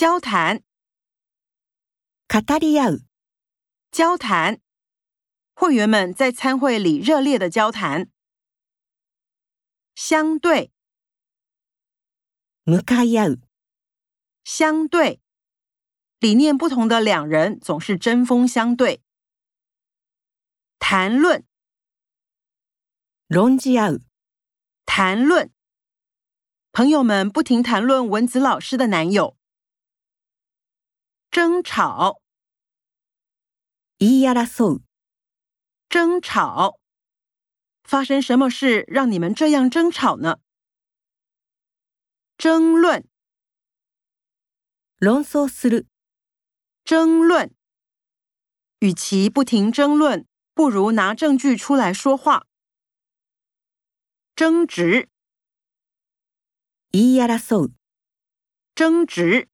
交谈，語り合う、交谈。会员们在参会里热烈的交谈。相对，向かい合う、相对，理念不同的两人总是针锋相对。谈论，論じ合う、谈论，朋友们不停谈论文子老师的男友。 争吵，言い争う、争吵，发生什么事让你们这样争吵呢？争论，論争する、争论，与其不停争论，不如拿证据出来说话。争执，言い争う、争执，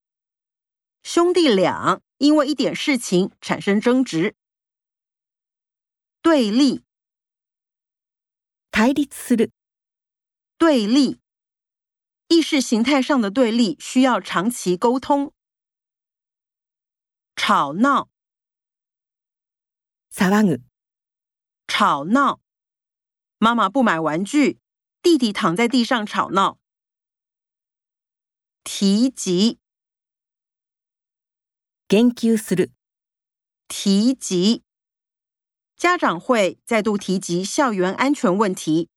兄弟俩因为一点事情产生争执。对立，対立する、对立，意识形态上的对立需要长期沟通。吵闹，騒ぐ、吵闹，妈妈不买玩具，弟弟躺在地上吵闹。提及， 言及する、提及，家长会再度提及校园安全问题。